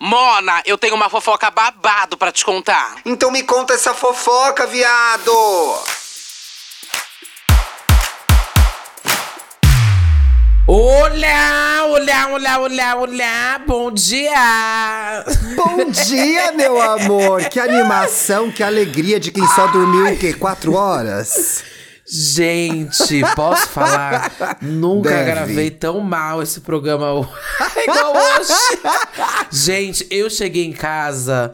Mona, eu tenho uma fofoca babado pra te contar. Então me conta essa fofoca, viado! Olá, olá, olá, olá, olá, bom dia! Bom dia, meu amor! Que animação, que alegria de quem só dormiu o quê? Quatro horas? Gente, posso falar? Nunca Deve. gravei tão mal esse programa igual hoje. gente, eu cheguei em casa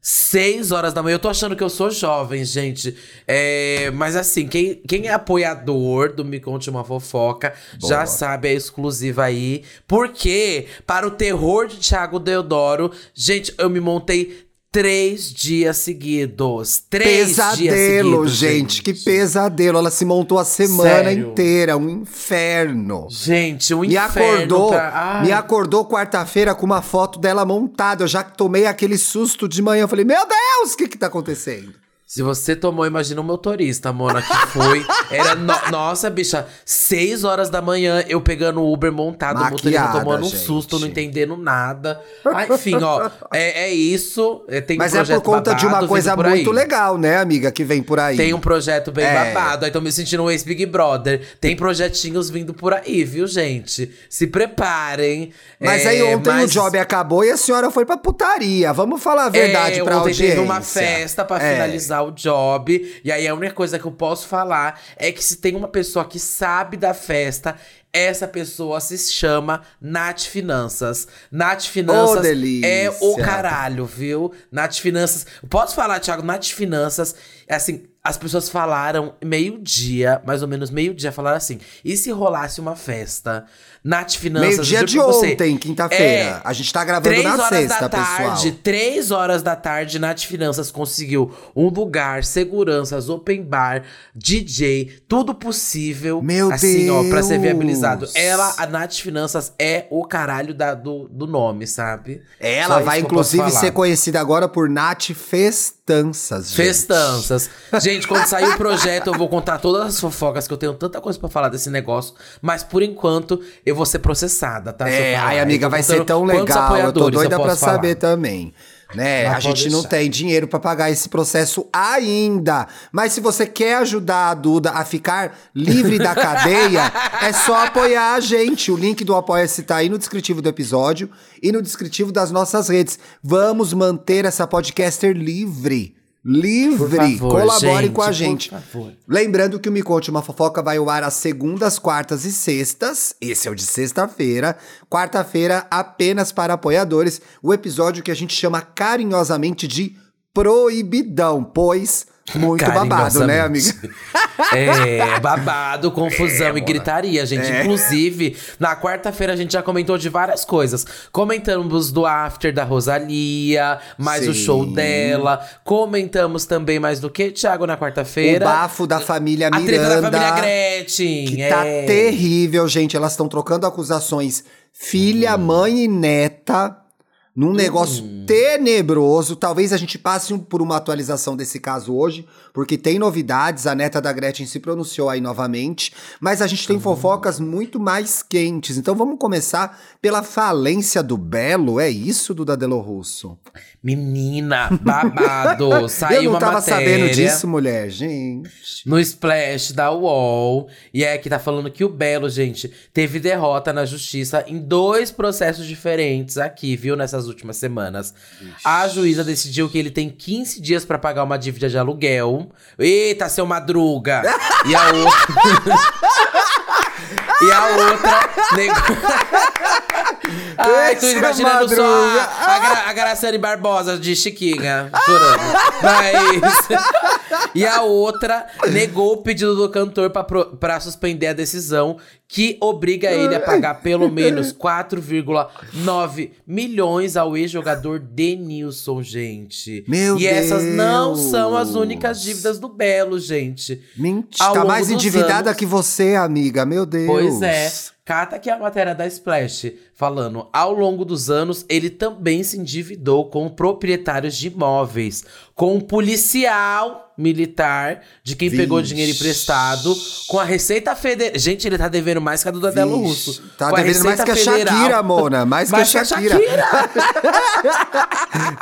seis horas da manhã. Eu tô achando que eu sou jovem, gente. É, mas assim, quem, quem é apoiador do Me Conte Uma Fofoca já Boa. sabe a exclusiva aí. Porque, para o terror de Thiago Deodoro, gente, eu me montei três dias seguidos. Três dias Pesadelo, seguidos, gente, que pesadelo. Ela se montou a semana Sério? inteira, um inferno. Gente, um Me inferno acordou, pra- me acordou quarta-feira com uma foto dela montada. Eu já tomei aquele susto de manhã. Eu falei, meu Deus, o que que tá acontecendo? Se você tomou, imagina um motorista, Mona, que foi. Era. no- Nossa, bicha, seis horas da manhã, eu pegando o Uber montado, o motorista Maquiada, tomando um susto, não entendendo nada. Ah, enfim, ó, é, é isso. é, Tem um Mas é projeto por conta de uma babado coisa muito legal, né, amiga, que vem por aí. Tem um projeto bem É. babado, aí tô me sentindo um ex-Big Brother. Tem projetinhos vindo por aí, viu, gente? Se preparem. Mas É, aí ontem mas- o job acabou e a senhora foi pra putaria. Vamos falar a verdade é, pra ontem audiência. teve uma festa pra É. o job. E aí a única coisa que eu posso falar é que se tem uma pessoa que sabe da festa, essa pessoa se chama Nath Finanças. Nath Finanças delícia. é o caralho, viu? Nath Finanças. Posso falar, Thiago? Nath Finanças, assim, as pessoas falaram meio-dia, mais ou menos meio-dia, falaram assim: e se rolasse uma festa? Nath Finanças. Meio-dia de ontem, quinta-feira. é, a gente tá gravando Três na horas sexta, da tarde, pessoal. três horas da tarde, Nath Finanças conseguiu um lugar, seguranças, open bar, DJ, tudo possível. Meu assim, ó, pra ser Deus! viabilizado. Ela, a Nath Finanças, é o caralho da- do, do nome, sabe? Ela Só vai, inclusive, ser conhecida agora por Nath Festanças. gente. Festanças. Gente, quando sair o projeto, eu vou contar todas as fofocas, que eu tenho tanta coisa pra falar desse negócio. Mas por enquanto, eu vou ser processada, tá? Eu É, ai, Eu amiga, vai ser tão legal. Eu tô doida pra posso falar. saber também. Né? Mas a gente não deixar. tem dinheiro pra pagar esse processo ainda. Mas se você quer ajudar a Duda a ficar livre da cadeia, é só apoiar a gente. O link do Apoia-se tá aí no descritivo do episódio e no descritivo das nossas redes. Vamos manter essa podcaster livre. Livre! Favor, Colaborem gente, com a gente. Lembrando que o Me Conte Uma Fofoca vai ao ar às segundas, quartas e sextas. Esse é o de sexta-feira. Quarta-feira, apenas para apoiadores. O episódio que a gente chama carinhosamente de Proibidão, pois muito babado, né, amiga? É, babado, confusão e gritaria, gente. É. Inclusive, na quarta-feira a gente já comentou de várias coisas. Comentamos do after da Rosalia, mais o Sim. show dela. Comentamos também mais do que, Thiago, na O quarta-feira? bafo da família A treta da Miranda. família Gretchen. Que tá é. terrível, gente. Elas estão trocando acusações filha, Hum. mãe e neta. Num negócio tenebroso. Talvez a gente passe por uma atualização desse caso hoje, porque tem novidades. A neta da Gretchen se pronunciou aí novamente. Mas a gente tem fofocas muito mais quentes. Então vamos começar pela falência do Belo. É isso, Duda Delo Russo? Menina, babado. Saiu Eu não tava matéria. sabendo disso, mulher. Gente. no splash da UOL. E é que tá falando que o Belo, gente, teve derrota na justiça em dois processos diferentes aqui, viu? Nessas últimas semanas. A juíza decidiu que ele tem 15 dias pra pagar uma dívida de aluguel. Eita, seu madruga! E a outra. e a outra. Ai, tu imaginando só a, a, Gra a Graciane Barbosa de Chiquinha chorando. Mas. e a outra negou o pedido do cantor pra, pro- pra suspender a decisão, que obriga ele a pagar pelo menos 4,9 milhões ao ex-jogador Denilson, gente. Meu e essas não Deus. são as únicas dívidas do Belo, gente. Mentira. Tá mais endividada anos- que você, amiga. Meu Deus. Pois é. Cata aqui a matéria da Splash. Falando: ao longo dos anos, ele também se endividou com proprietários de imóveis, com um policial militar de quem pegou Vixe. dinheiro emprestado, com a Receita Federal. Gente, ele tá devendo mais que a do Dadelo Russo. Tá Com a devendo mais que a Federal. Shakira, Mona. Mais, Mais que a Shakira.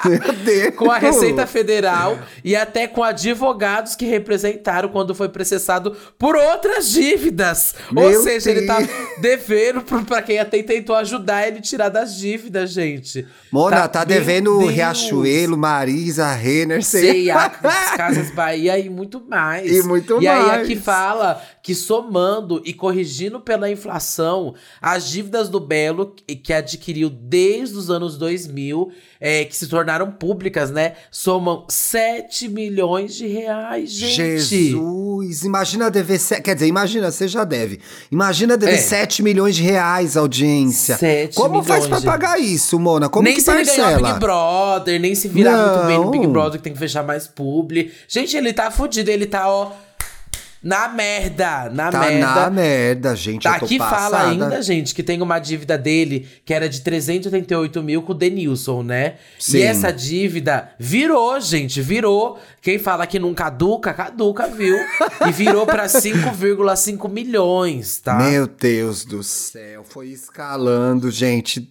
Meu Deus. com a Receita Federal e até com advogados que representaram quando foi processado por outras dívidas. Ou Meu seja, ele tá Deus. devendo pra quem até tentou ajudar ele tirar das dívidas, gente. Mona, tá, meu devendo Deus. Riachuelo, Marisa, Renner, sei. C&A, Casas Bahia e muito mais. E muito E aí mais. aqui fala que somando e corrigindo pela inflação, as dívidas do Belo, que- que adquiriu desde os anos 2000, é, que se tornaram públicas, né? Somam 7 milhões de reais, gente. Jesus, imagina dever. se- Quer dizer, imagina, você já deve. Imagina dever É. 7 milhões de reais, audiência. Sete Como faz milhões, pra gente. pagar isso, Mona? Como nem que se ele ganhar o Big parcela? Brother, nem se virar muito bem no Big Não. Brother, que tem que fechar mais publi. Gente, ele tá fudido, ele tá, ó, na merda, na Tá merda. na merda, gente. tô Aqui fala passada. ainda, gente, que tem uma dívida dele que era de 388 mil com o Denilson, né? Sim. E essa dívida virou, gente, virou. Quem fala que não caduca, caduca, viu? e virou pra 5,5 milhões, tá? Meu Deus do céu, foi escalando, gente.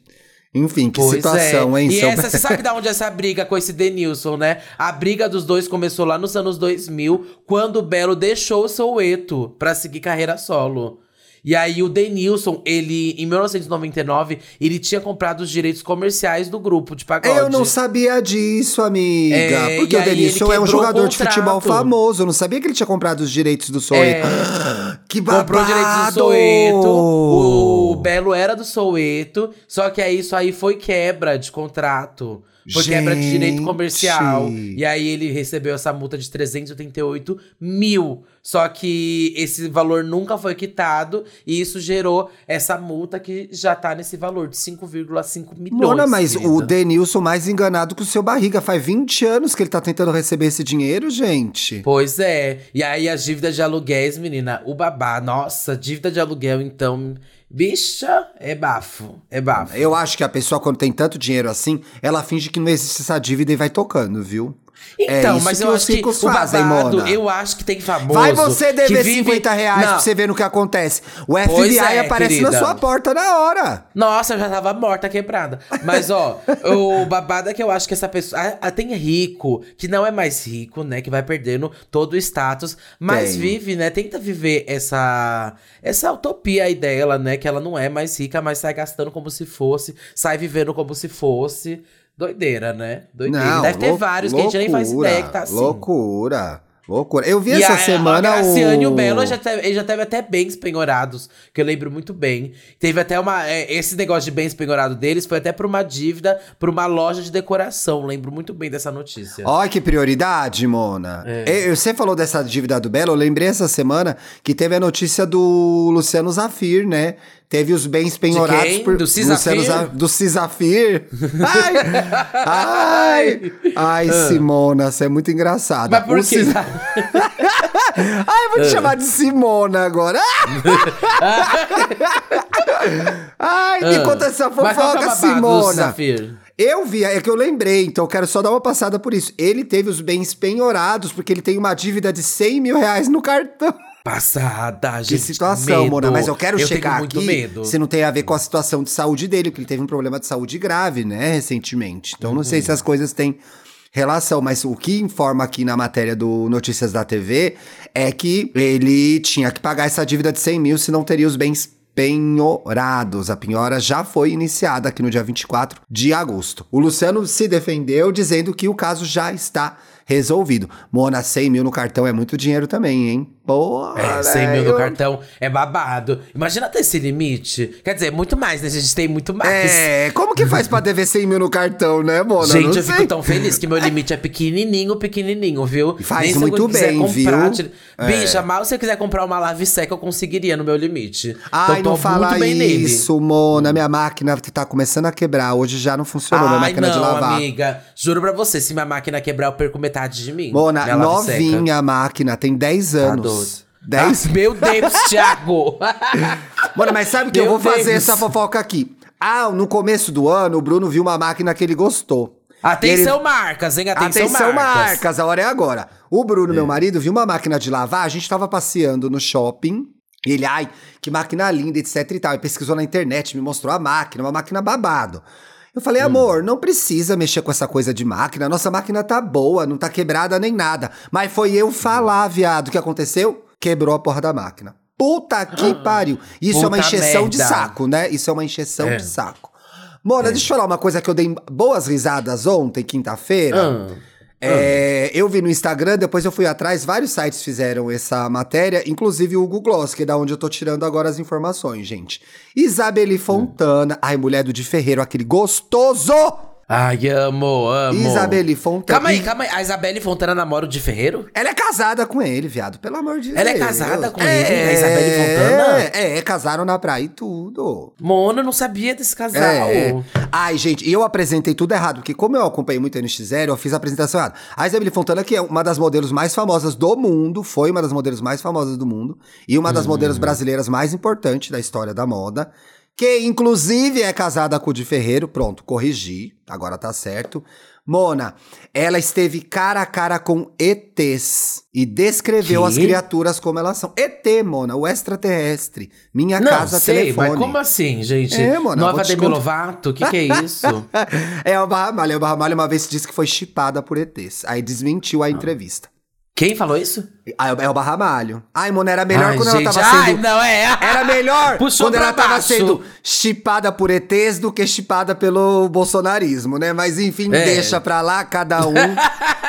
Enfim, que Pois situação, é. hein? E seu- essa, você sabe de onde é essa briga com esse Denilson, né? A briga dos dois começou lá nos anos 2000, quando o Belo deixou o Soueto pra seguir carreira solo. E aí o Denilson, ele, em 1999, ele tinha comprado os direitos comerciais do grupo de pagode. Eu não sabia disso, amiga. É, porque o Denilson é um jogador de futebol famoso. Eu não sabia que ele tinha comprado os direitos do Soweto. Que babado! Comprou direitos do Soueto. O Belo era do Soueto. Só que aí isso aí foi quebra de contrato. Foi quebra de direito Gente. comercial. E aí ele recebeu essa multa de 388 mil. Só que esse valor nunca foi quitado. E isso gerou essa multa que já tá nesse valor de 5,5 milhões. Mona, mas querida. o Denilson mais enganado que o seu barriga. Faz 20 anos que ele tá tentando receber esse dinheiro, gente. Pois é. E aí as dívidas de aluguéis, menina, o babá. Nossa, dívida de aluguel, então. Bicha, é bafo. É bafo. Eu acho que a pessoa, quando tem tanto dinheiro assim, ela finge que não existe essa dívida e vai tocando, viu? Então, é mas eu acho que o babado, Mona. eu acho que tem famoso. Vai você dever vive- 50 reais Não. pra você ver no que acontece. O Pois FBI é, aparece na querida. sua porta na hora. Nossa, eu já tava morta, quebrada. Mas, ó, o babado é que eu acho que essa pessoa. ah, tem rico, que não é mais rico, né? Que vai perdendo todo o status. Mas Tem. vive, né? Tenta viver essa. Essa utopia aí dela, né? Que ela não é mais rica, mas sai gastando como se fosse, sai vivendo como se fosse. Doideira, né? Doideira. Não, Deve ter vários que a gente nem faz loucura, ideia que tá assim. Loucura. Loucura. Eu vi E essa a, semana a Graciane e o... o Belo já teve, ele já teve até bens penhorados, que eu lembro muito bem. Teve até uma. é, esse negócio de bens penhorados deles foi até por uma dívida pra uma loja de decoração. Lembro muito bem dessa notícia. Olha que prioridade, Mona. É. Eu- Você falou dessa dívida do Belo, eu lembrei essa semana que teve a notícia do Luciano Zafir, né? Teve os bens penhorados por Do Cisafir? Do Cisafir. ai, ai, ai, Simona, você é muito engraçada. Ah. Mas por O quê? Cis- Ai, eu vou te chamar de Simona agora. ai, me conta essa Ah. Qual que é fofoca, Simona. Eu vi, é que eu lembrei, então eu quero só dar uma passada por isso. Ele teve os bens penhorados, porque ele tem uma dívida de 100 mil reais no cartão. Passada, gente. Que situação, medo. Mona. Mas eu quero eu muito aqui medo. se não tem a ver com a situação de saúde dele, porque ele teve um problema de saúde grave, né, recentemente. Então não Uhum. sei se as coisas têm relação, mas o que informa aqui na matéria do Notícias da TV é que ele tinha que pagar essa dívida de 100 mil, senão teria os bens penhorados. A penhora já foi iniciada aqui no dia 24 de agosto. O Luciano se defendeu dizendo que o caso já está resolvido. Mona, 100 mil no cartão é muito dinheiro também, hein? Porra, É, 100 mil no cartão é babado. Imagina ter esse limite. Quer dizer, muito mais, né? A gente tem muito mais. É, como que faz pra dever 100 mil no cartão, né, Mona? Gente, eu sei. fico tão feliz que meu limite é pequenininho, pequenininho, viu? Faz Nem muito bem, comprar, viu? tira- É. Bicha, mal se eu quiser comprar uma lave seca, eu conseguiria no meu limite. Ai, então, não fala bem nele. isso, Mona. Minha máquina tá começando a quebrar. Hoje já não funcionou minha Ai, máquina não, de lavar. amiga. Juro pra você, se minha máquina quebrar, eu perco metade de mim. Mona, Minha novinha a máquina, tem 10 Tá anos. doido. 10 Ah, meu Deus, Thiago! Mona, mas sabe que eu Meu vou fazer Deus. essa fofoca aqui. Ah, no começo do ano, o Bruno viu uma máquina que ele gostou. Atenção, Ele- marcas, hein? Atenção, Atenção, marcas. marcas. a hora é agora. O Bruno, meu marido, viu uma máquina de lavar, a gente tava passeando no shopping. E ele, ai, que máquina linda, etc e tal. E pesquisou na internet, me mostrou a máquina, uma máquina babado. Eu falei, amor, não precisa mexer com essa coisa de máquina. Nossa máquina tá boa, não tá quebrada nem nada. Mas foi eu falar, viado, o que aconteceu? Quebrou a porra da máquina. Puta que pariu. Isso é uma Puta encheção de merda. saco, né? Isso é uma encheção É. de saco. Mona, deixa eu falar uma coisa que eu dei boas risadas ontem, quinta-feira. Ah. É, eu vi no Instagram, depois eu fui atrás, vários sites fizeram essa matéria, inclusive o Google Gloss, que é da onde eu tô tirando agora as informações, gente. Isabelle Fontana, ai, mulher do Di Ferreiro, aquele gostoso! Ai, amo, amo. Isabelle Fontana. Calma aí, calma aí. A Isabelle Fontana namora o de Ferreiro? Ela é casada com ele, viado, pelo amor de Deus. Ela é casada com ele, a Isabelle Fontana? É, é, casaram na praia e tudo. Mona, eu não sabia desse casal. É. Ai, gente, e eu apresentei tudo errado, porque como eu acompanhei muito NX0, eu fiz a apresentação errada. A Isabelle Fontana, que é uma das modelos mais famosas do mundo, foi uma das modelos mais famosas do mundo, e uma das Uhum. modelos brasileiras mais importantes da história da moda, que inclusive é casada com o Di Ferreiro, pronto, corrigi, agora tá certo. Mona, ela esteve cara a cara com ETs e descreveu Que? as criaturas como elas são. ET, Mona, o extraterrestre. Minha Não, casa sei, telefone. mas como assim, gente? É, Mona, Nova Demi. Lovato? O que, que é isso? É o Barra Malha. O Barra Malha uma vez disse que foi chipada por ETs. Aí desmentiu Ah. a entrevista. Quem falou isso? Aí é o Barra Malho. Ai, mano, era melhor Ai, quando gente, ela tava ai, sendo. não, é. Era melhor Puxou quando ela pra tava baixo. sendo chipada por ETs do que chipada pelo bolsonarismo, né? Mas enfim, É. deixa pra lá, cada um.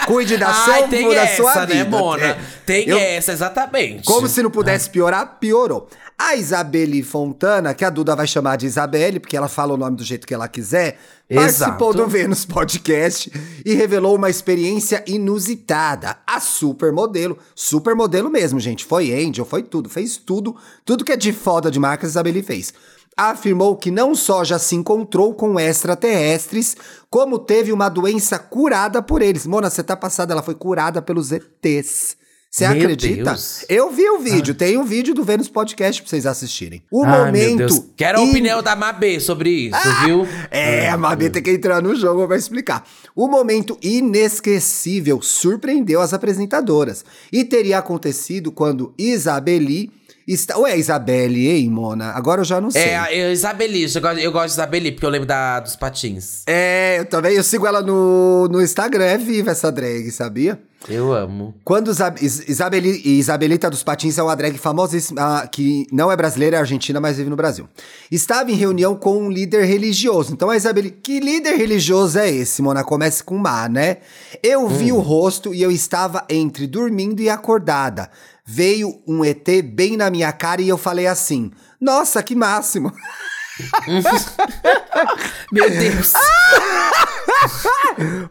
Cuide da Ai, sua, tem da essa, sua né, vida. Mona? É. Tem Eu- essa, exatamente. Como se não pudesse piorar, piorou. A Isabelle Fontana, que a Duda vai chamar de Isabelle, porque ela fala o nome do jeito que ela quiser, participou Exato. do Vênus Podcast e revelou uma experiência inusitada. A supermodelo, supermodelo mesmo, gente, foi Angel, foi tudo, fez tudo, tudo que é de foda de marcas, Isabelle fez. Afirmou que não só já se encontrou com extraterrestres, como teve uma doença curada por eles. Mona, você tá passada, ela foi curada pelos ETs. Você acredita? Deus. Eu vi o vídeo, tem um vídeo do Vênus Podcast pra vocês assistirem. O momento. Quero a in- opinião da Mabê sobre isso, viu? É, a Mabê tem que entrar no jogo pra explicar. O momento inesquecível surpreendeu as apresentadoras. E teria acontecido quando Isabeli. Está... Ué, Isabelle, hein, Mona? Agora eu já não sei. É, Isabeli, eu gosto, eu gosto de Isabeli, porque eu lembro da, dos patins. É, eu também. Eu sigo ela no, no Instagram. É viva essa drag, sabia? Eu amo. Quando Isab Is- Isabeli, Isabelita dos Patins é uma drag famosíssima, que não é brasileira, é argentina, mas vive no Brasil. Estava em reunião com um líder religioso. Então a Isabeli, que líder religioso é esse, Mona? Comece com má, né? Eu vi o rosto e eu estava entre dormindo e acordada. Veio um ET bem na minha cara e eu falei assim: Nossa, que máximo! Meu Deus.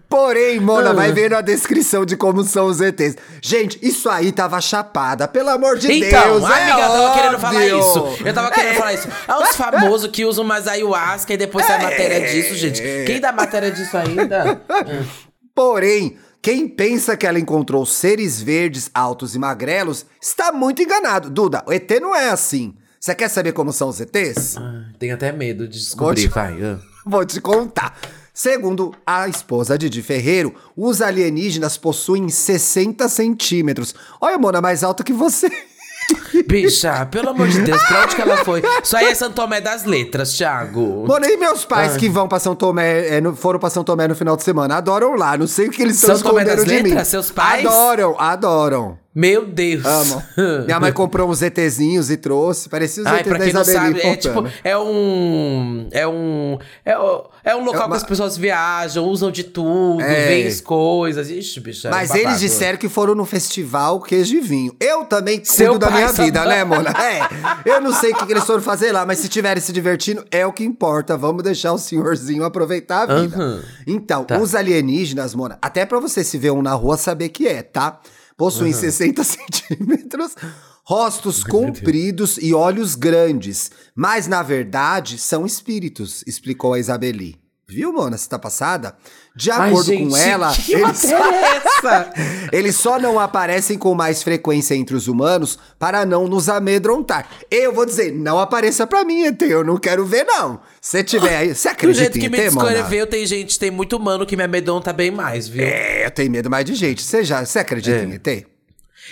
Porém, Mona, vai vendo a descrição de como são os ETs. Gente, isso aí tava chapada, pelo amor de Então, Deus. amiga, é eu tava querendo falar óbvio. isso. Eu tava querendo É. falar isso. É os famosos que usam mais ayahuasca e depois sai matéria disso, gente. Quem dá matéria disso ainda? Porém, quem pensa que ela encontrou seres verdes, altos e magrelos, está muito enganado. Duda, o ET não é assim. Você quer saber como são os ETs? Ah, Tenho até medo de descobrir, Vou vai. ah. Vou te contar. Segundo a esposa de Di Ferreiro, os alienígenas possuem 60 centímetros. Olha, Mona, mais alto que você. Bicha, pelo amor de Deus, pra onde que ela foi? Isso aí é Santo Tomé das Letras, Thiago. Mona, e meus pais que vão pra São Tomé, é, no- foram pra São Tomé no final de semana, adoram lá. Não sei o que eles estão São Tomé das mim. Letras? Seus pais? Adoram, adoram. Meu Deus. Amam. Minha mãe comprou uns ETzinhos e trouxe. Parecia os Ai, ETs pra da quem não sabe, é tipo, é um. É um. É, é um local É uma- que as pessoas viajam, usam de tudo, É. veem as coisas. Ixi, bicha. é Mas babado. eles disseram que foram no festival Queijo e Vinho. Eu também Seu cuido da pai minha vida, né, Mona? É. Eu não sei o que, que eles foram fazer lá, mas se estiverem se divertindo, é o que importa. Vamos deixar o senhorzinho aproveitar a vida. Aham. Então, Tá. os alienígenas, Mona, até pra você se ver um na rua saber que é, tá? Possuem 60 centímetros, rostos compridos e olhos grandes. Mas, na verdade, são espíritos, explicou a Isabeli. Viu, Mona? Você tá passada? De Ai, acordo gente, com ela, que eles, matéria é essa? eles só não aparecem com mais frequência entre os humanos para não nos amedrontar. Eu vou dizer, não apareça pra mim, ET, eu não quero ver, não. Se tiver aí, você Do acredita jeito em que me ET, descreveu, tem gente, tem muito humano que me amedronta bem mais, viu? É, eu tenho medo mais de gente. Você já, você acredita É. em ET?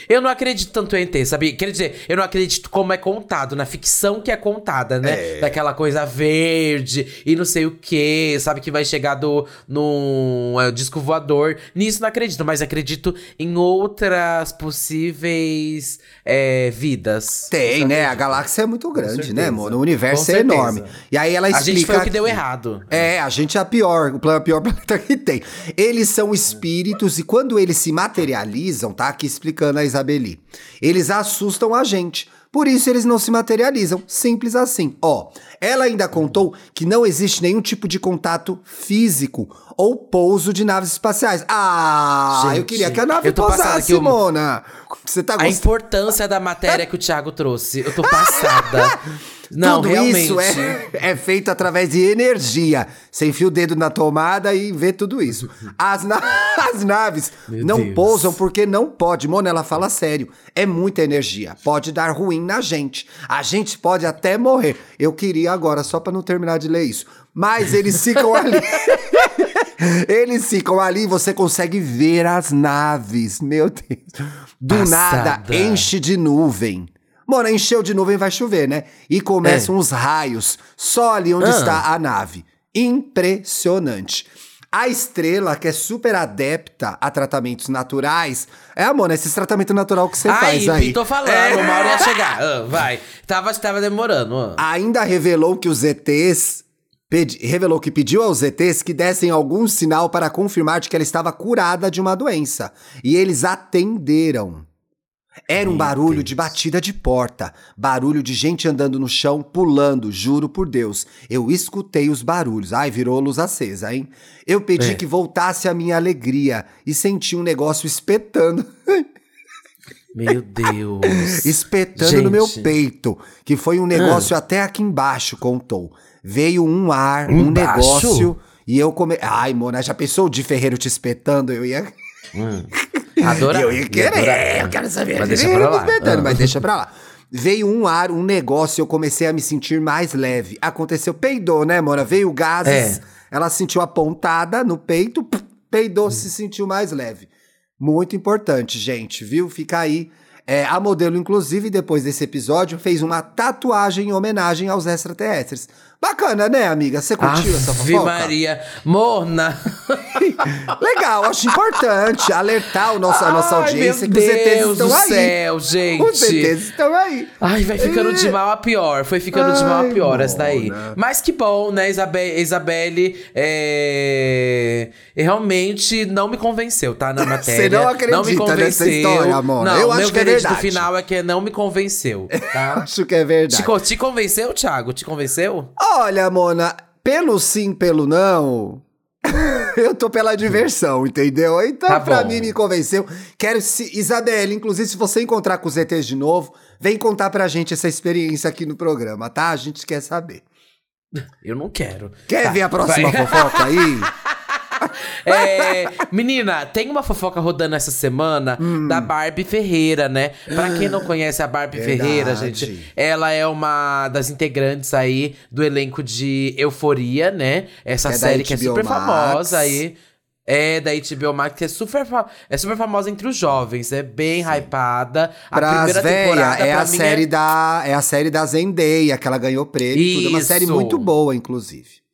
Eu não acredito tanto em ET, sabe? Quer dizer, eu não acredito como é contado, na ficção que é contada, né? É. Daquela coisa verde e não sei o que, sabe? Que vai chegar do, num é, disco voador. Nisso não acredito, mas acredito em outras possíveis é, vidas. Tem, né? A galáxia é muito grande, né, mano? O universo é enorme. E aí ela A explica. gente foi o que deu errado. É, a gente é a pior, o pior planeta que tem. Eles são espíritos e quando eles se materializam, tá aqui explicando a Isabeli, eles assustam a gente. Por isso eles não se materializam, simples assim. Ó, ela ainda contou que não existe nenhum tipo de contato físico ou pouso de naves espaciais. Ah, eu Gente, queria que a nave eu pousasse, eu- Mona. Você tá A importância da matéria que o Thiago trouxe. Eu tô passada. Não, Tudo realmente. isso é, é feito através de energia. Você enfia o dedo na tomada e vê tudo isso. As, na- as naves Meu não Deus. pousam porque não pode. Mona, ela fala sério. É muita energia. Pode dar ruim na gente. A gente pode até morrer. Eu queria agora, só pra não terminar de ler isso. Mas eles ficam ali. Eles ficam ali e você consegue ver as naves. Meu Deus. Do nada, Passada. enche de nuvem. Mano, encheu de nuvem vai chover, né? E começam os raios só ali onde É. Ah. está a nave. Impressionante. A estrela, que é super adepta a tratamentos naturais, é, amor, esses tratamentos natural que você faz aí. tô falando, É. uma hora ia chegar. Ah, vai. Tava, tava demorando. ah. Ainda revelou que os ETs pedi- revelou que pediu aos ETs que dessem algum sinal para confirmar de que ela estava curada de uma doença. E eles atenderam. Era um barulho de batida de porta, barulho de gente andando no chão, pulando, juro por Deus. Eu escutei os barulhos. Ai, virou luz acesa, hein? Eu pedi É. que voltasse a minha alegria e senti um negócio espetando. Meu Deus. espetando no meu Gente. peito, que foi um negócio até aqui embaixo, contou. Veio um ar, um Embaixo? negócio, e eu come... Ai, Mona, já pensou de Ferreiro te espetando? Eu ia... Adorar. eu ia querer, adorar. eu quero saber. Mas de deixa pra lá. Ah. mas deixa pra lá. Veio um ar, um negócio, e eu comecei a me sentir mais leve. Aconteceu, peidou, né, Mona? Veio gases, É. ela sentiu a pontada no peito, peidou, se sentiu mais leve. Muito importante, gente, viu? Fica aí. É, a modelo, inclusive, depois desse episódio, fez uma tatuagem em homenagem aos extraterrestres. Bacana, né, amiga? Você curtiu essa Ave fofoca? Maria. Morna. Legal, acho importante alertar o nosso, a nossa Ai, audiência que os ETs Deus estão do aí. céu, gente. Os ETs estão aí. Ai, vai ficando de mal a pior. Foi ficando de mal a Ai, pior essa daí. Mas que bom, né, Isabe Isabelle? É... Realmente não me convenceu, tá? Na matéria. não acredita não me convenceu. nessa história, Mona? Não, Eu acho que é verdade. final é que não me convenceu, tá? Acho que é verdade. te, te convenceu, Thiago? Te convenceu? Olha, Mona, pelo sim, pelo não. Eu tô pela diversão, entendeu? Então, Tá pra bom. mim, me convenceu. Quero, se, Isabelle, inclusive, se você encontrar com os ETs de novo, vem contar pra gente essa experiência aqui no programa, tá? A gente quer saber. Eu não quero. Quer Tá, ver a próxima vai. fofoca aí? É, menina, tem uma fofoca rodando essa semana Hum. da Barbie Ferreira, né? Pra quem não conhece a Barbie Verdade. Ferreira, gente, ela é uma das integrantes aí do elenco de Euforia, né? Essa É série que é super Max. famosa aí. É da HBO Max, que é super, é super famosa entre os jovens, é bem hypada. A primeira véia, temporada é a série da é a série da Zendaya, que ela ganhou prêmio e tudo. É uma série Isso. muito boa, inclusive.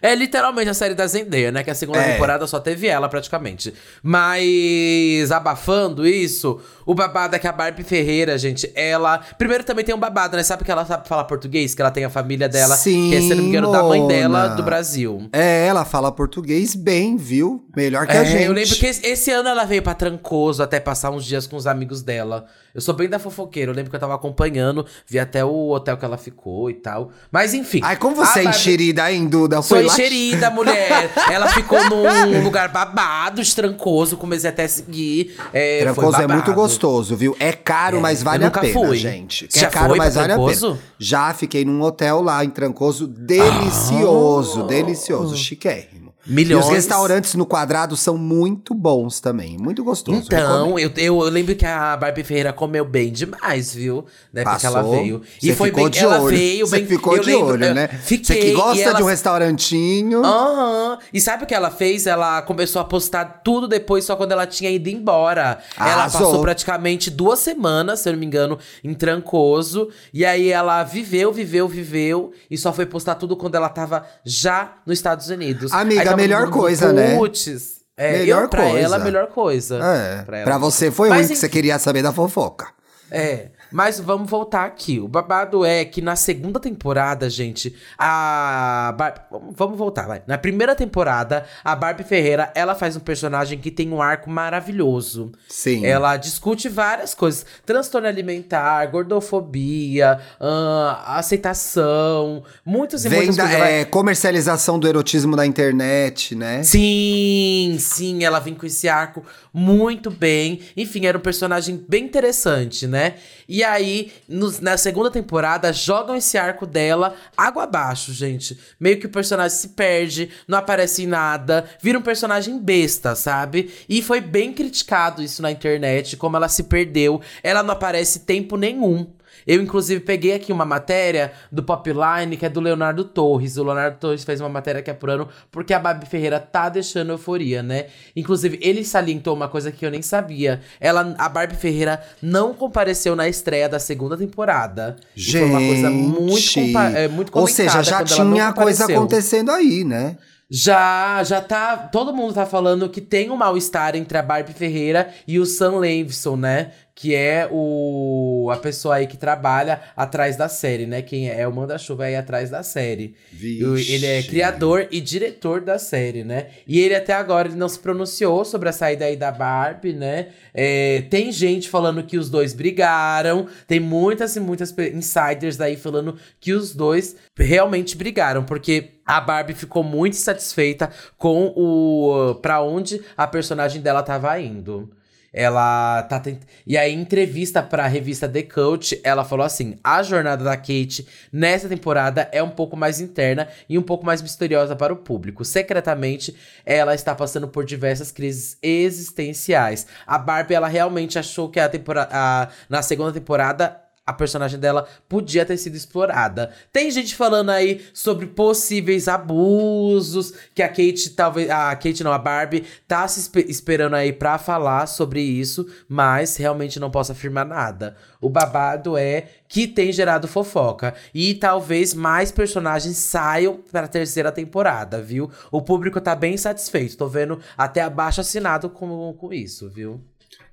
É literalmente a série da Zendaya, né? Que a segunda É. temporada só teve ela, praticamente. Mas, abafando isso, o babado é que a Barbie Ferreira, gente, ela... Primeiro também tem um babado, né? Sabe que ela sabe falar português? Que ela tem a família dela, Sim, que é, se não me engano, da mãe dela, do Brasil. É, ela fala português bem, viu? Melhor que a É, gente. eu lembro que esse, esse ano ela veio pra Trancoso até passar uns dias com os amigos dela. Eu sou bem da fofoqueira, eu lembro que eu tava acompanhando, vi até o hotel que ela ficou e tal. Mas enfim. Ai, como a você é Barbie- enxerida, hein, Duda? foi lá- enxerida, mulher. Ela ficou num lugar babado, estrancoso. Comecei até a seguir. É, Trancoso é muito gostoso, viu? É caro, É, mas vale a pena, fui. gente. Já é caro, foi mas vale a Trancoso? pena. Já fiquei num hotel lá em Trancoso, delicioso, Ah. delicioso, chiquérrimo. Milhões. E os restaurantes no quadrado são muito bons também, muito gostoso. Então, eu, eu, eu lembro que a Barbie Ferreira comeu bem demais, viu? Na época que ela veio. E foi ficou bem. de ela olho. veio Você bem. ficou eu de lembro, olho, eu né? Fiquei. Você que gosta ela- de um restaurantinho. Aham. E sabe o que ela fez? Ela começou a postar tudo depois, só quando ela tinha ido embora. Ela Arrasou. passou praticamente duas semanas, se eu não me engano, em Trancoso. E aí ela viveu, viveu, viveu. E só foi postar tudo quando ela tava já nos Estados Unidos. Amiga, Tava melhor coisa, né? Putz. É, Melhor eu, pra coisa. ela, a melhor coisa. É, Pra pra, você foi Mas ruim que você queria saber da fofoca. É, mas vamos voltar aqui. O babado é que na segunda temporada, gente, a Barbie, vamos voltar, vai. Na primeira temporada, a Barbie Ferreira, ela faz um personagem que tem um arco maravilhoso. Sim. Ela discute várias coisas: transtorno alimentar, gordofobia, ahn, aceitação, muitas e muitas Venda, coisas. Ela- é, comercialização do erotismo na internet, né? Sim, sim, ela vem com esse arco muito bem. Enfim, era um personagem bem interessante, né? E aí, nos- na segunda temporada, jogam esse arco dela água abaixo, gente. Meio que o personagem se perde, não aparece em nada, vira um personagem besta, sabe? E foi bem criticado isso na internet, como ela se perdeu. Ela não aparece tempo nenhum. Eu, inclusive, peguei aqui uma matéria do Popline, que é do Leonardo Torres. O Leonardo Torres fez uma matéria aqui apurando porque a Babi Ferreira tá deixando euforia, né? Inclusive, ele salientou uma coisa que eu nem sabia. Ela, a Barbie Ferreira não compareceu na estreia da segunda temporada. E Gente, foi uma coisa muito, é, muito ou seja, já tinha coisa acontecendo aí, né? Já, já tá. Todo mundo tá falando que tem um mal-estar entre a Barbie Ferreira e o Sam Levinson, né? Que é o a pessoa aí que trabalha atrás da série, né? Quem é, é o manda-chuva aí atrás da série. E o- Ele é Vixe. criador e diretor da série, né? E ele até agora ele não se pronunciou sobre a saída aí da Barbie, né? É, tem gente falando que os dois brigaram. Tem muitas e muitas insiders aí falando que os dois realmente brigaram. Porque a Barbie ficou muito insatisfeita com o... pra onde a personagem dela tava indo. Ela tá tent... E aí, em entrevista pra revista The Coach, ela falou assim: a jornada da Kate nessa temporada é um pouco mais interna e um pouco mais misteriosa para o público. Secretamente, ela está passando por diversas crises existenciais. A Barbie, ela realmente achou que a temporada. a- Na segunda temporada. A personagem dela podia ter sido explorada. Tem gente falando aí sobre possíveis abusos, que a Kate talvez. A Kate não, a Barbie tá se espe- esperando aí pra falar sobre isso, mas realmente não posso afirmar nada. O babado é que tem gerado fofoca. E talvez mais personagens saiam pra terceira temporada, viu? O público tá bem satisfeito. Tô vendo até abaixo assinado com, com isso, viu?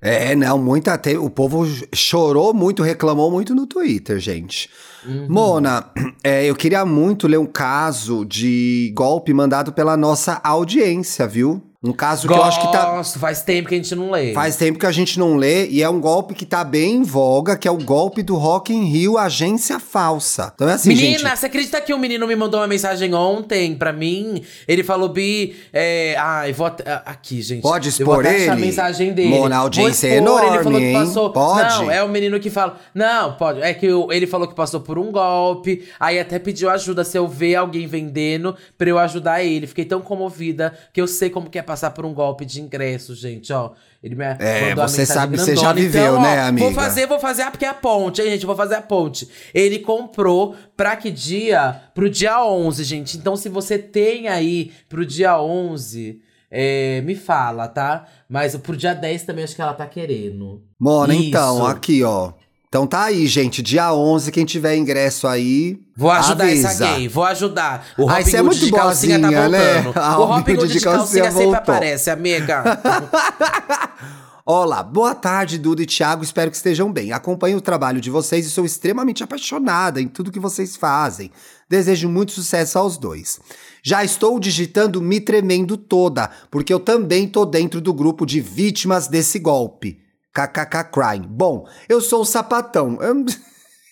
É, não, muita te... o povo chorou muito, reclamou muito no Twitter, gente. Uhum. Mona, é, eu queria muito ler um caso de golpe mandado pela nossa audiência, viu? Um caso que eu acho que tá. Gosto, faz tempo que a gente não lê. Faz tempo que a gente não lê e é um golpe que tá bem em voga, que é o golpe do Rock in Rio Agência Falsa. Então é assim, Menina, gente. você acredita que um menino me mandou uma mensagem ontem pra mim? Ele falou, Bi, é. Ai, vou at- a- aqui, gente. Pode Eu vou expor até achar a ele? mensagem dele. Mona, audiência é enorme, ele falou que hein? passou. Pode? Não, é o menino que fala. Não, pode. É que eu- ele falou que passou por um golpe. Aí até pediu ajuda se eu ver alguém vendendo pra eu ajudar ele. Fiquei tão comovida que eu sei como que é passar por um golpe de ingresso, gente, ó. Ele me É, você sabe, você já viveu, então, ó, né, amiga? Vou fazer, vou fazer, ah, porque é a ponte, hein, gente? Vou fazer a ponte. Ele comprou pra que dia? Pro dia 11, gente. Então, se você tem aí pro dia 11, é, me fala, tá? Mas pro dia 10 também acho que ela tá querendo. Mona, Isso. então, aqui, ó. Então tá aí, gente. Dia 11, quem tiver ingresso aí. Vou ajudar avisa. essa gay, vou ajudar. O Robin é Hood muito de calcinha tá né? voltando. A o Robin Hood de calcinha calcinha sempre voltou. aparece, amiga. Olá, boa tarde, Duda e Thiago. Espero que estejam bem. Acompanho o trabalho de vocês e sou extremamente apaixonada em tudo que vocês fazem. Desejo muito sucesso aos dois. Já estou digitando me tremendo toda, porque eu também tô dentro do grupo de vítimas desse golpe. KKK Crime. Bom, eu sou o sapatão. Eu-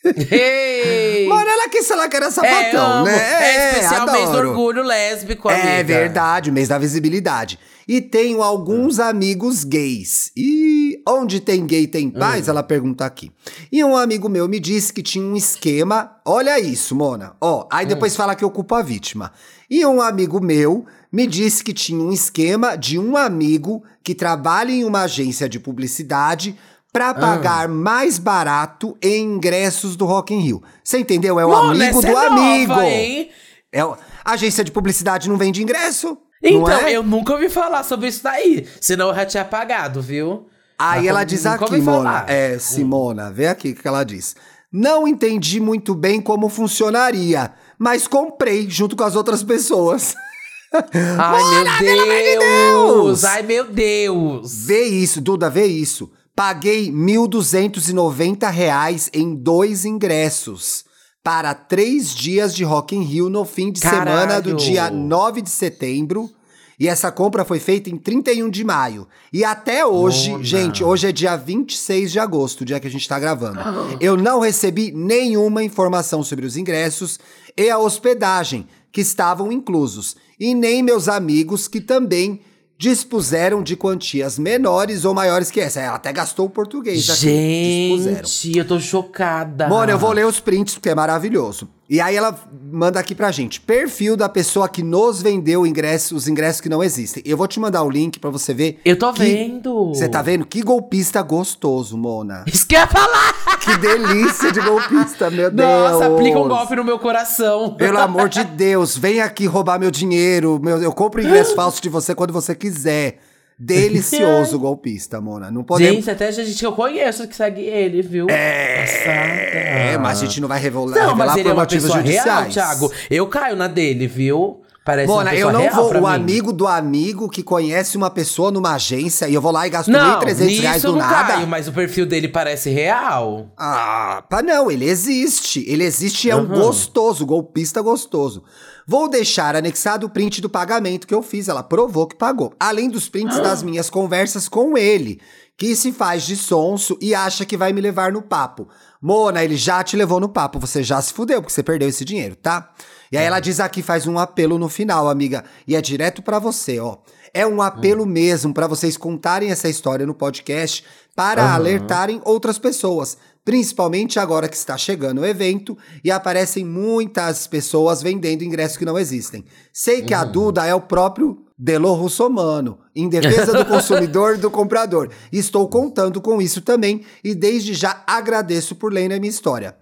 Ei! Mona, ela quis falar que era é, sapatão, amo. né? É, especial mês do adoro. orgulho lésbico, amiga. É verdade, o mês da visibilidade. E tenho alguns amigos gays. E onde tem gay tem paz? Ela pergunta aqui. E um amigo meu me disse que tinha um esquema. Olha isso, Mona. Ó, aí depois fala que eu culpo a vítima. E um amigo meu me disse que tinha um esquema de um amigo que trabalha em uma agência de publicidade para pagar mais barato em ingressos do Rock in Rio. Você entendeu? É o Mona, amigo do é nova, amigo. hein? É, o- a agência de publicidade não vende ingresso? Então, é? eu nunca ouvi falar sobre isso daí. Senão eu já tinha apagado, viu? Aí Mas ela diz aqui, Mona. É, Simona, vê aqui o que ela diz. Não entendi muito bem como funcionaria, mas comprei junto com as outras pessoas. Ai, meu de Deus! Deus! Ai, meu Deus! Vê isso, Duda, vê isso. Paguei 1.290 reais em dois ingressos para três dias de Rock in Rio no fim de semana do Caralho! dia 9 de setembro. E essa compra foi feita em 31 de maio. E até hoje, Mona. gente, hoje é dia 26 de agosto, o dia que a gente tá gravando. Eu não recebi nenhuma informação sobre os ingressos e a hospedagem, que estavam inclusos. E nem meus amigos, que também dispuseram de quantias menores ou maiores que essa. Ela até gastou o português aqui. Gente, eu tô chocada. Mano, eu vou ler os prints porque é maravilhoso. E aí ela manda aqui pra gente, perfil da pessoa que nos vendeu ingresso, os ingressos que não existem. Eu vou te mandar o link pra você ver. Eu tô que- vendo. Você tá vendo? Que golpista gostoso, Mona. Isso que eu ia falar! Que delícia de golpista, meu Deus. Nossa, aplica um golpe no meu coração. Pelo amor de Deus, vem aqui roubar meu dinheiro. Meu, eu compro ingresso falso de você quando você quiser. Delicioso golpista, Mona. Não podemos. Gente, até gente que eu conheço que segue ele, viu? É, Passada. mas a gente não vai revelar, Não, revelar mas ele por é uma motivos pessoa real, judiciais. Thiago. Eu caio na dele, viu? Parece Mona, eu não vou. O mim. amigo do amigo que conhece uma pessoa numa agência e eu vou lá e gasto Não, 1.300 nisso reais do não nada. caio, mas o perfil dele parece real. Ah, pá, não, ele existe. Ele existe e é um Aham. gostoso, golpista gostoso. Vou deixar anexado o print do pagamento que eu fiz. Ela provou que pagou. Além dos prints das minhas conversas com ele, que se faz de sonso e acha que vai me levar no papo. Mona, ele já te levou no papo. Você já se fudeu, porque você perdeu esse dinheiro, tá? E aí ela diz aqui, faz um apelo no final, amiga. E é direto pra você, ó. É um apelo mesmo pra vocês contarem essa história no podcast para Aham. alertarem outras pessoas. Principalmente agora que está chegando o evento e aparecem muitas pessoas vendendo ingressos que não existem. Sei que a Duda é o próprio Delo Russomano, em defesa do consumidor e do comprador. Estou contando com isso também e desde já agradeço por lerem a minha história.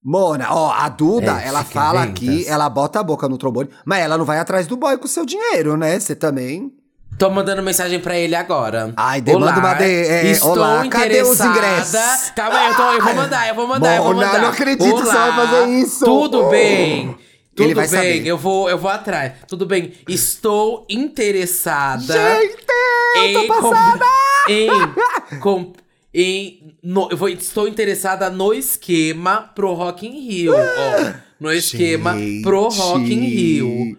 Mona, ó, a Duda, É, ela fala aqui, ela bota a boca no trombone, mas ela não vai atrás do boy com seu dinheiro, né? Você também. Tô mandando mensagem pra ele agora. Ai, demanda uma de- é, estou olá, cadê os interessada. ingressos? Calma aí, eu, tô, eu vou mandar, eu vou mandar, eu vou mandar. não acredito que você vai fazer isso. Tudo bem. Tudo bem, saber. eu vou, eu vou atrás. Tudo bem. Estou interessada Gente, eu tô passada! em, com, em no- eu vou, estou interessada no esquema pro Rock in Rio, ó. No esquema pro Rock in Rio.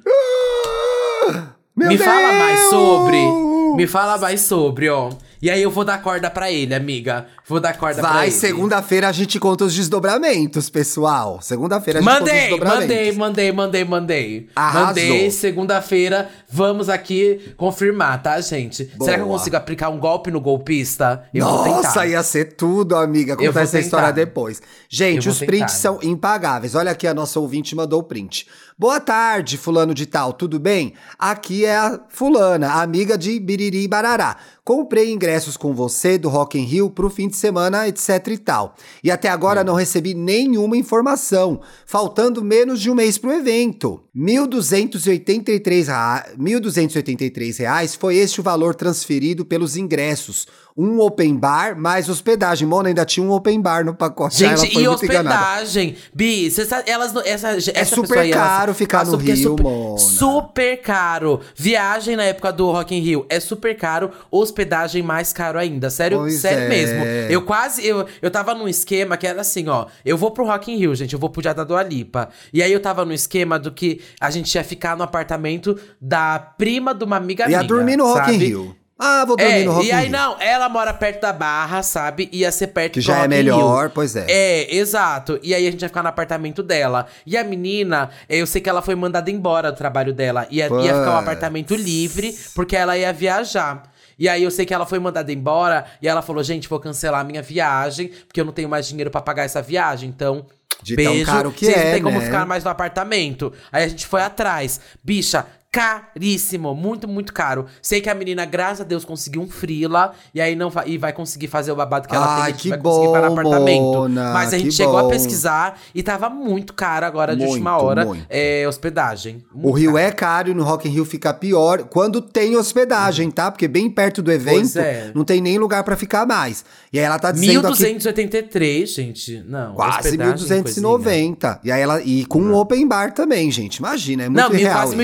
Meu Me fala mais Deus! sobre. Me fala mais sobre, ó. E aí eu vou dar corda pra ele, amiga. Vou dar corda pra Vai, ele. segunda-feira a gente conta os desdobramentos, pessoal. Segunda-feira a gente conta os Mandei, desdobramentos. mandei, mandei, mandei, mandei. Arrasou. Mandei, segunda-feira, vamos aqui confirmar, tá, gente? Será que eu Boa. consigo aplicar um golpe no golpista? Eu Nossa, ia ser tudo, amiga. Contar essa tentar. história depois. Gente, os tentar. prints são impagáveis. Olha aqui, a nossa ouvinte mandou o print. Boa tarde, fulano de tal, tudo bem? Aqui é a fulana, amiga de Biriri Barará. Comprei ingressos com você do Rock in Rio pro fim de semana, etc e tal. E até agora não recebi nenhuma informação, faltando menos de um mês pro evento. R$ 1.283 ra- 1.283 reais foi este o valor transferido pelos ingressos. Um open bar mais hospedagem. Mona, ainda tinha um open bar no pacote. Ah, ela Gente, foi e muito enganada. hospedagem? Bi, cê sabe, elas, essa, essa super pessoa aí, ela- caro ficar no é Rio, super, Mona. Super caro. Viagem na época do Rock in Rio é super caro. Hospedagem mais caro ainda. Sério, Pois sério é. mesmo. Eu quase, eu, eu tava num esquema que era assim, ó. Eu vou pro Rock in Rio, gente. Eu vou pro Diada do Alipa. E aí eu tava no esquema do que a gente ia ficar no apartamento da prima de uma amiga Ia minha. dormir no Rock in sabe? Rio. Ah, vou dormir É, no Rock e aí não, ela mora perto da Barra, sabe? Ia ser perto Que do já é Rock melhor, Rio. pois é. É, exato. E aí a gente ia ficar no apartamento dela. E a menina, eu sei que ela foi mandada embora do trabalho dela. Ia, ia ficar um apartamento livre, porque ela ia viajar. E aí eu sei que ela foi mandada embora e ela falou: gente, vou cancelar a minha viagem, porque eu não tenho mais dinheiro pra pagar essa viagem. Então. De tão beijo, caro que vocês é, não tem como né? ficar mais no apartamento. Aí a gente foi atrás. Bicha, caríssimo, muito, muito caro. Sei que a menina, graças a Deus, conseguiu um frila e aí não vai, e vai conseguir fazer o babado que ela Ai, tem, a que vai conseguir ficar no bom, apartamento. Mona, Mas a gente chegou a bom. pesquisar e tava muito caro agora de última Muito, hora muito. é, hospedagem. O Rio caro. é caro e no Rock in Rio fica pior quando tem hospedagem, tá? Porque bem perto do evento é. não tem nem lugar pra ficar mais. E aí ela tá dizendo aqui 1283, gente. Não, quase hospedagem, coisinha. 1290. E aí ela e com um open bar também, gente. Imagina, é muito Não, real quase isso.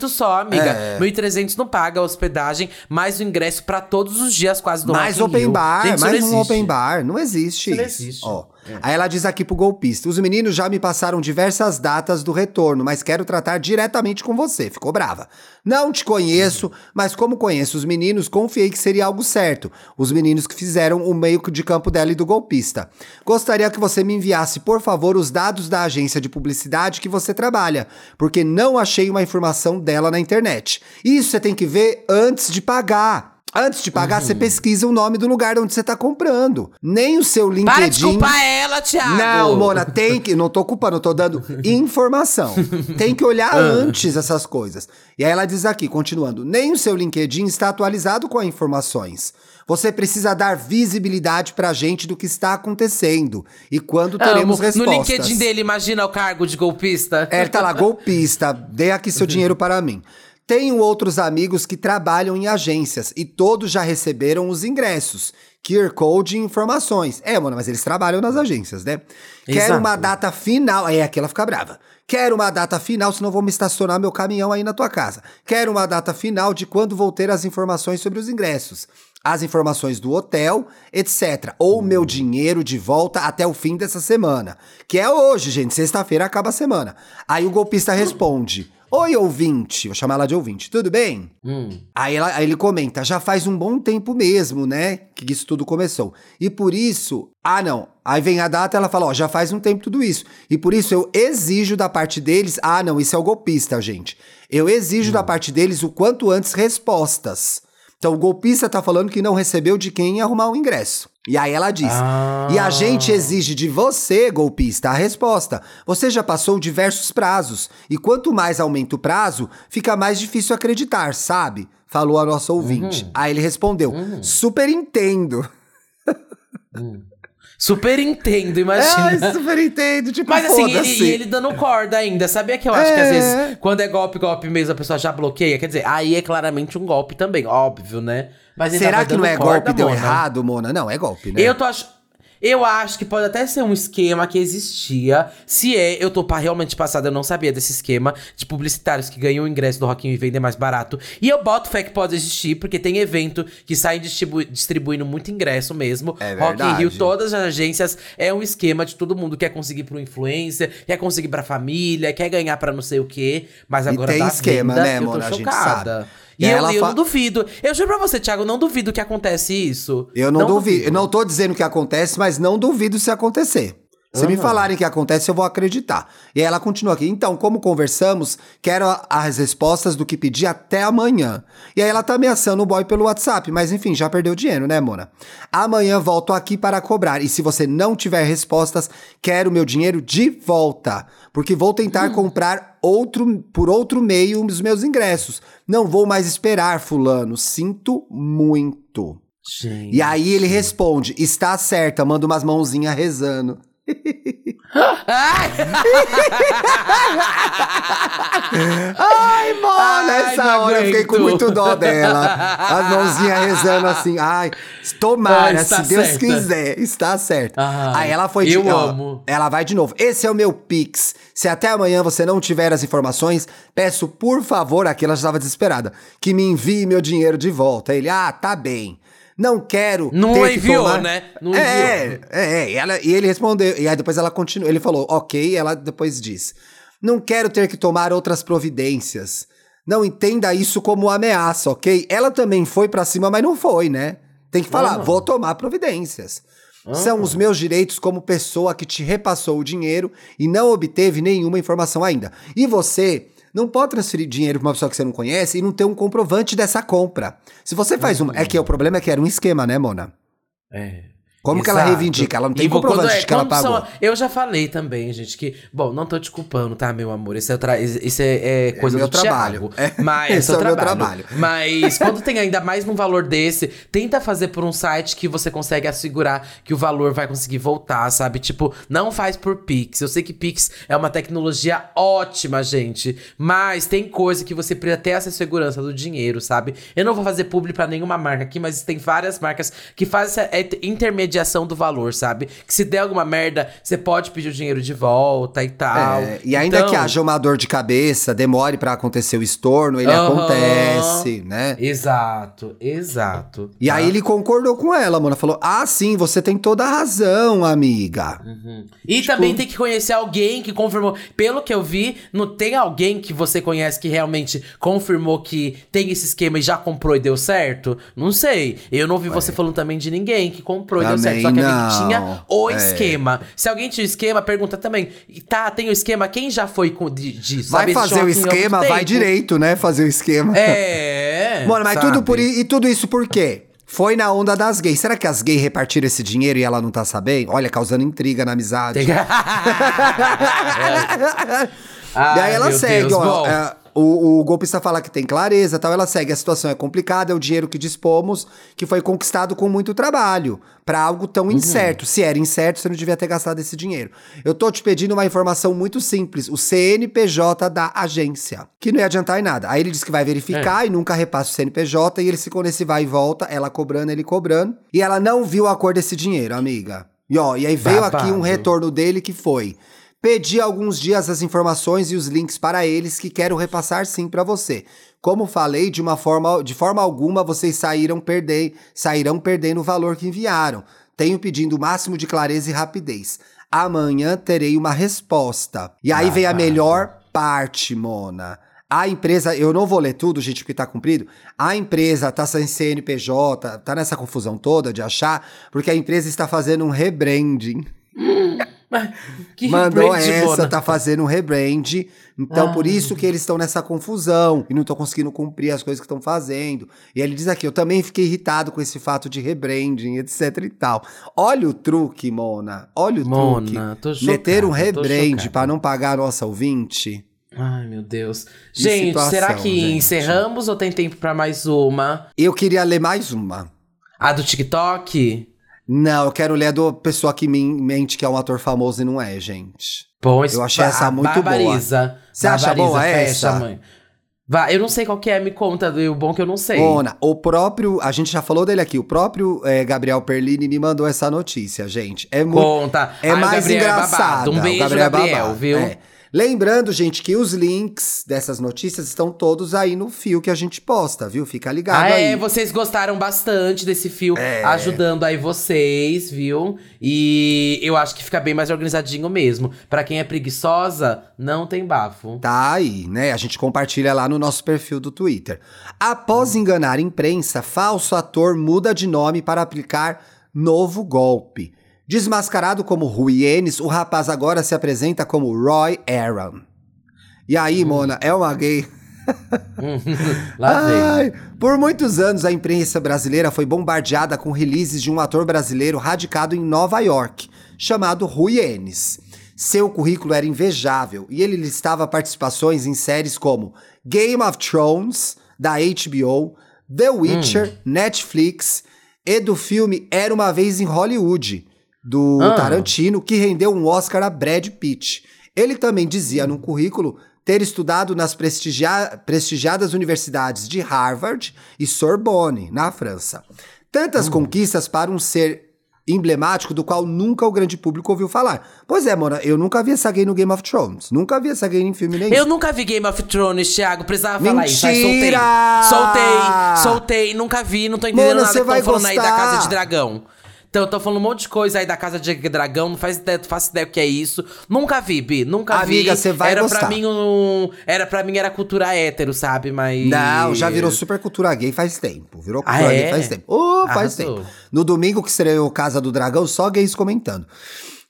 1.300 só, amiga. É. 1.300 não paga a hospedagem, mais o ingresso pra todos os dias quase do Mais Rock open bar, Gente, mais um existe. open bar. Não existe Isso não existe. Ó. Aí ela diz aqui pro golpista: os meninos já me passaram diversas datas do retorno, mas quero tratar diretamente com você. Ficou brava. Não te conheço, mas como conheço os meninos, confiei que seria algo certo. Os meninos que fizeram o meio de campo dela e do golpista. Gostaria que você me enviasse, por favor, os dados da agência de publicidade que você trabalha, porque não achei uma informação dela na internet. Isso você tem que ver antes de pagar. Antes de pagar, Uhum. você pesquisa o nome do lugar onde você tá comprando. Nem o seu LinkedIn. Para de culpar ela, Thiago! Não, Mona, tem que. Não tô culpando, eu tô dando informação. tem que olhar Ah. antes essas coisas. E aí ela diz aqui, continuando: nem o seu LinkedIn está atualizado com informações. Você precisa dar visibilidade pra gente do que está acontecendo e quando teremos Amo. respostas. No LinkedIn dele, imagina o cargo de golpista. É, tá lá, golpista, dê aqui seu dinheiro para mim. Tenho outros amigos que trabalham em agências e todos já receberam os ingressos. QR Code e informações. É, mano, mas eles trabalham nas agências, né? Quero Exato. uma data final. Aí aqui ela fica brava. Quero uma data final, senão vou me estacionar meu caminhão aí na tua casa. Quero uma data final de quando vou ter as informações sobre os ingressos. As informações do hotel, etc. Ou meu dinheiro de volta até o fim dessa semana. Que é hoje, gente. Sexta-feira acaba a semana. Aí o golpista responde. Oi, ouvinte. Vou chamar ela de ouvinte. Tudo bem? Hum. Aí, ela- aí ele comenta, já faz um bom tempo mesmo, né? Que isso tudo começou. E por isso. Ah, não. Aí vem a data ela fala, ó, já faz um tempo tudo isso. E por isso eu exijo da parte deles. Ah, não, isso é o golpista, gente. Eu exijo da parte deles o quanto antes respostas. Então o golpista tá falando que não recebeu de quem arrumar o ingresso. E aí ela diz: Ah. E a gente exige de você, golpista, a resposta. Você já passou diversos prazos. E quanto mais aumenta o prazo, fica mais difícil acreditar, sabe? Falou a nossa ouvinte. Uhum. Aí ele respondeu: Super entendo. Super entendo, imagina. Ai, super entendo. Tipo, Mas assim, ele, e ele dando corda ainda. Sabia que eu acho que às É. vezes, quando é golpe, golpe mesmo, a pessoa já bloqueia? Quer dizer, aí é claramente um golpe também, óbvio, né? Mas Será que não é corda, golpe? Deu Mona. errado, Mona? Não, é golpe, né? Eu tô ach... Eu acho que pode até ser um esquema que existia. Se é, eu tô realmente passada, eu não sabia desse esquema de publicitários que ganham o ingresso do Rock in Rio e vendem mais barato. E eu boto fé que pode existir, porque tem evento que sai distribu- distribuindo muito ingresso mesmo. É Rock in. Rio, todas as agências, é um esquema de todo mundo quer conseguir pro influencer, quer conseguir pra família, quer ganhar pra não sei o quê. Mas E agora tem da esquema, venda, né, eu tô gente chocada. E, E eu, eu fa- não duvido. Eu juro pra você, Thiago, não duvido que acontece isso. Eu não, duvido. Eu não tô dizendo que acontece, mas não duvido se acontecer. Se me Aham. falarem que acontece, eu vou acreditar. E aí ela continua aqui. Então, como conversamos, quero as respostas do que pedi até amanhã. E aí ela tá ameaçando o boy pelo WhatsApp, mas enfim, já perdeu dinheiro, né, Mona? Amanhã volto aqui para cobrar. E se você não tiver respostas, quero meu dinheiro de volta. Porque vou tentar comprar outro por outro meio os meus ingressos. Não vou mais esperar, fulano. Sinto muito. Gente. E aí ele responde: está certa, manda umas mãozinhas rezando. Ai! Ai, mano, Ai, nessa não hora eu fiquei com muito dó dela. As mãozinhas rezando assim, ai, tomara, Ai, se Deus certa. quiser, está certo. Ai, aí ela foi de amo. Ela vai de novo. Esse é o meu Pix. Se até amanhã você não tiver as informações, peço por favor, aqui ela já estava desesperada, que me envie meu dinheiro de volta. Ele, ah, tá bem. Não quero. Não enviou, tomar- né? Não é, enviou. é, e, ela, e ele respondeu. E aí depois ela continua. Ele falou, ok, ela depois diz: Não quero ter que tomar outras providências. Não entenda isso como ameaça, ok? Ela também foi pra cima, mas não foi, né? Tem que falar, Uhum. vou tomar providências. São os meus direitos como pessoa que te repassou o dinheiro e não obteve nenhuma informação ainda. E você não pode transferir dinheiro pra uma pessoa que você não conhece e não ter um comprovante dessa compra. Se você faz um. É que o problema é que era um esquema, né, Mona? É. Como que ela Exato. reivindica? Ela não tem E comprovante é- de que ela pagou. são- eu já falei também, gente, que. Bom, não tô te culpando, tá, meu amor? Isso é, tra- isso é, é coisa meu do trabalho. Thiago. É. Mas Esse seu é o meu trabalho. trabalho. Mas quando tem ainda mais num valor desse, tenta fazer por um site que você consegue assegurar que o valor vai conseguir voltar, sabe? Tipo, não faz por Pix. Eu sei que Pix é uma tecnologia ótima, gente. Mas tem coisa que você precisa ter essa segurança do dinheiro, sabe? Eu não vou fazer publi pra nenhuma marca aqui, mas tem várias marcas que fazem essa et- intermediação do valor, sabe? Que se der alguma merda, você pode pedir o dinheiro de volta e tal. É, e ainda Então- que haja uma dor de cabeça, demore pra acontecer o estorno, ele Aham. acontece, né? Exato, exato. E tá? aí ele concordou com ela, mano. Falou: Ah, sim, você tem toda a razão, amiga. E Tipo- também tem que conhecer alguém que confirmou. Pelo que eu vi, não tem alguém que você conhece que realmente confirmou que tem esse esquema e já comprou e deu certo? Não sei. Eu não vi você falando também de ninguém que comprou e deu certo. Só que alguém não. tinha o É. esquema. Se alguém tinha o esquema, pergunta também. Tá, tem o esquema, quem já foi com, de, disso? Vai fazer o esquema, vai direito, né? Fazer o esquema. É. Mano, mas sabe? tudo por e tudo isso por quê? Foi na onda das gays. Será que as gays repartiram esse dinheiro e ela não tá sabendo? Olha, causando intriga na amizade. Tem- Ai, Daí ela segue, Deus. ó. É, o, o golpista fala que tem clareza tal. Ela segue. A situação é complicada, é o dinheiro que dispomos, que foi conquistado com muito trabalho. Pra algo tão Uhum. incerto. Se era incerto, você não devia ter gastado esse dinheiro. Eu tô te pedindo uma informação muito simples: o CNPJ da agência. Que não ia adiantar em nada. Aí ele disse que vai É. verificar e nunca repassa o CNPJ. E ele ficou nesse vai e volta, ela cobrando, ele cobrando. E ela não viu a cor desse dinheiro, amiga. E ó, e aí veio aqui um Babado. retorno dele que foi. Pedi alguns dias as informações e os links para eles que quero repassar sim para você. Como falei, de uma forma, de forma alguma vocês saíram perder, sairão perdendo o valor que enviaram. Tenho pedindo o máximo de clareza e rapidez. Amanhã terei uma resposta. E aí vem a melhor parte, Mona. A empresa, eu não vou ler tudo, gente, porque tá cumprido. A empresa tá sem CNPJ, tá nessa confusão toda de achar, porque a empresa está fazendo um rebranding. Que Mandou essa, tá fazendo um rebrand. Então, por Ai. isso que eles estão nessa confusão e não estão conseguindo cumprir as coisas que estão fazendo. E ele diz aqui: eu também fiquei irritado com esse fato de rebranding, etc e tal. Olha o truque, Mona. Olha o truque. Mona, tô Meter um chocada, rebrand chocada. pra não pagar a nossa ouvinte. Ai, meu Deus. Que Gente, situação, será que gente. encerramos ou tem tempo pra mais uma? Eu queria ler mais uma. A do TikTok? Não, eu quero ler a do pessoa que me mente que é um ator famoso e não é, gente. Pois, Eu achei essa muito barbariza. Você acha boa fecha, essa? mãe. Vai, eu não sei qual que é, me conta. O bom que eu não sei. Mona, o próprio. A gente já falou dele aqui. O próprio eh, Gabriel Perlini me mandou essa notícia, gente. É muito. Conta. É Ai, mais Gabriel é engraçado. babado. Um beijo, Gabriel, é babado. viu? É. Lembrando, gente, que os links dessas notícias estão todos aí no fio que a gente posta, viu? Fica ligado Ah, aí. é, vocês gostaram bastante desse fio, É. ajudando aí vocês, viu? E eu acho que fica bem mais organizadinho mesmo. Pra quem é preguiçosa, não tem bafo. Tá aí, né? A gente compartilha lá no nosso perfil do Twitter. Após enganar imprensa, falso ator muda de nome para aplicar novo golpe. Desmascarado como Rui Enes, o rapaz agora se apresenta como Roy Aaron. E aí, Mona, é uma gay. Ai, por muitos anos, a imprensa brasileira foi bombardeada com releases de um ator brasileiro radicado em Nova York, chamado Rui Enes. Seu currículo era invejável e ele listava participações em séries como Game of Thrones, da HBO, The Witcher, Netflix e do filme Era Uma Vez em Hollywood, do Ah. Tarantino, que rendeu um Oscar a Brad Pitt. Ele também dizia no currículo ter estudado nas prestigia- prestigiadas universidades de Harvard e Sorbonne, na França. Tantas Hum. conquistas para um ser emblemático do qual nunca o grande público ouviu falar. Pois é, Mona, eu nunca vi essa gay no Game of Thrones. Nunca vi essa gay em filme nenhum. Eu nunca vi Game of Thrones, Thiago. Precisava falar isso. Mentira! soltei. Soltei, soltei. Nunca vi, não tô entendendo Mano, nada que estão falando aí da gostar. Casa de Dragão. Então, tô falando um monte de coisa aí da Casa de Dragão, não faz ideia, faço ideia o que é isso. Nunca vi, Bi, nunca vi. Amiga, você vai era gostar. Pra mim um, era para mim era cultura hétero, sabe? Mas Não, já virou super cultura gay faz tempo. Virou Ah, cultura é? gay faz tempo. Oh, faz Arrasou. tempo. No domingo que estreou Casa do Dragão, só gays comentando.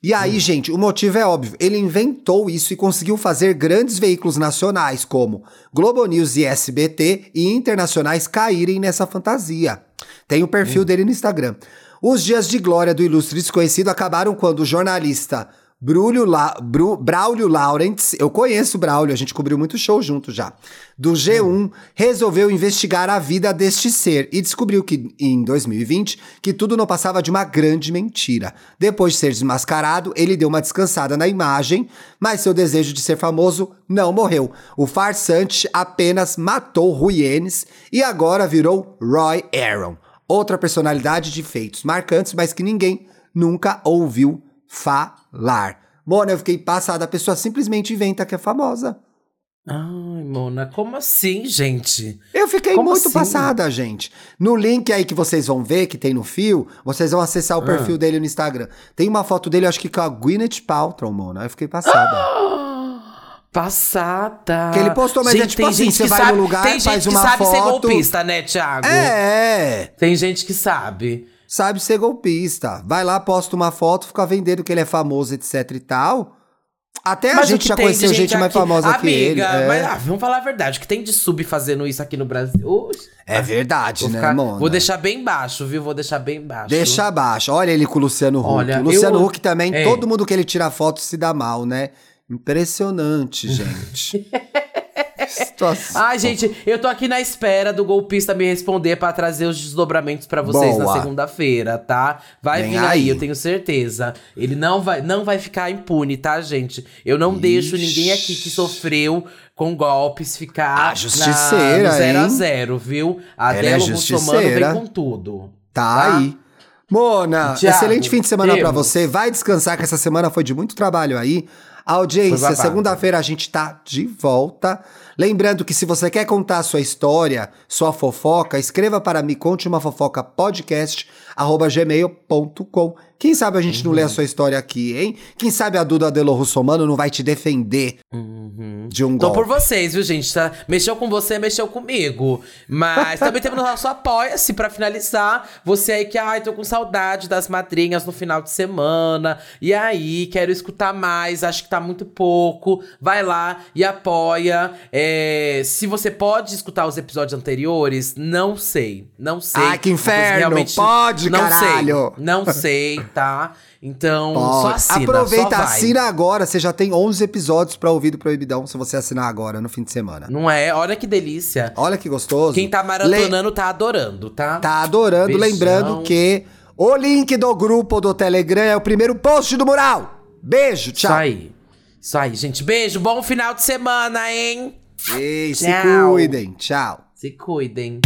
E aí, Hum. gente, o motivo é óbvio. Ele inventou isso e conseguiu fazer grandes veículos nacionais como Globo News e SBT e internacionais caírem nessa fantasia. Tem o Hum. perfil dele no Instagram. Os dias de glória do ilustre desconhecido acabaram quando o jornalista Brulio La, Bru, Braulio Laurents, eu conheço o Braulio, a gente cobriu muito show junto já, do G1, resolveu investigar a vida deste ser e descobriu que, em 2020, que tudo não passava de uma grande mentira. Depois de ser desmascarado, ele deu uma descansada na imagem, mas seu desejo de ser famoso não morreu. O farsante apenas matou Ruyenes e agora virou Roy Aaron, outra personalidade de feitos marcantes, mas que ninguém nunca ouviu falar. Mona, eu fiquei passada. A pessoa simplesmente inventa que é famosa. Ai, Mona, como assim, gente? Eu fiquei Como muito assim? passada, gente. No link aí que vocês vão ver, que tem no fio, vocês vão acessar Ah. o perfil dele no Instagram. Tem uma foto dele, acho que com a Gwyneth Paltrow, Mona. Eu fiquei passada. Passada. Que ele postou, mas é tipo tem assim, gente você vai sabe, no lugar, tem faz gente uma que sabe ser foto. golpista, né, Thiago? é! Tem gente que sabe. Sabe ser golpista. Vai lá, posta uma foto, fica vendendo que ele é famoso, etc e tal. Até a Mas o gente já tem conheceu gente, mais aqui- famosa Amiga, que ele. É, mas ah, vamos falar a verdade, o que tem de sub fazendo isso aqui no Brasil? É verdade, vou, né, ficar- Mona? vou deixar bem baixo, viu? Vou deixar bem baixo. Deixa abaixo. Olha ele com o Luciano Huck. Olha, o Luciano eu- Huck também, É. todo mundo que ele tira foto se dá mal, né? Impressionante, gente. Situação. Ai, gente, eu tô aqui na espera do golpista me responder pra trazer os desdobramentos pra vocês Boa. na segunda-feira, tá? Vai Vem vir aí. aí. eu tenho certeza. Ele não vai, não vai ficar impune, tá, gente? Eu não deixo Ixi. ninguém aqui que sofreu com golpes ficar Ah, justiceira, na, no zero a hein? zero, viu? A Ela é Delo Russomano vem com tudo. Tá aí. Mona, Thiago, excelente fim de semana pra temos. você. Vai descansar, que essa semana foi de muito trabalho aí. Audiência, segunda-feira a gente tá de volta. Lembrando que se você quer contar a sua história, sua fofoca, escreva para me conte uma fofoca podcast arroba gmail.com. Quem sabe a gente não Uhum. lê a sua história aqui, hein? Quem sabe a Duda Delo Russomano não vai te defender Uhum. de um Tô golpe. por vocês, viu, gente? Tá? Mexeu com você, mexeu comigo. Mas também temos o nosso Apoia-se pra finalizar. Você aí que, ai, tô com saudade das madrinhas no final de semana. E aí, quero escutar mais, acho que tá muito pouco. Vai lá e apoia. É, se você pode escutar os episódios anteriores, não sei. Não sei. Ai, que inferno! realmente- Pode, não caralho! Sei, não sei, tá? Então, só assina, Aproveita, só assina agora. Você já tem 11 episódios pra ouvir do Proibidão se você assinar agora, no fim de semana. Não é? Olha que delícia. Olha que gostoso. Quem tá maratonando tá adorando, tá? Tá adorando, Beijão. lembrando que o link do grupo do Telegram é o primeiro post do mural. Beijo, Isso tchau. aí. Isso aí, gente. Beijo, bom final de semana, hein? Ei, se cuidem, tchau. Se cuidem.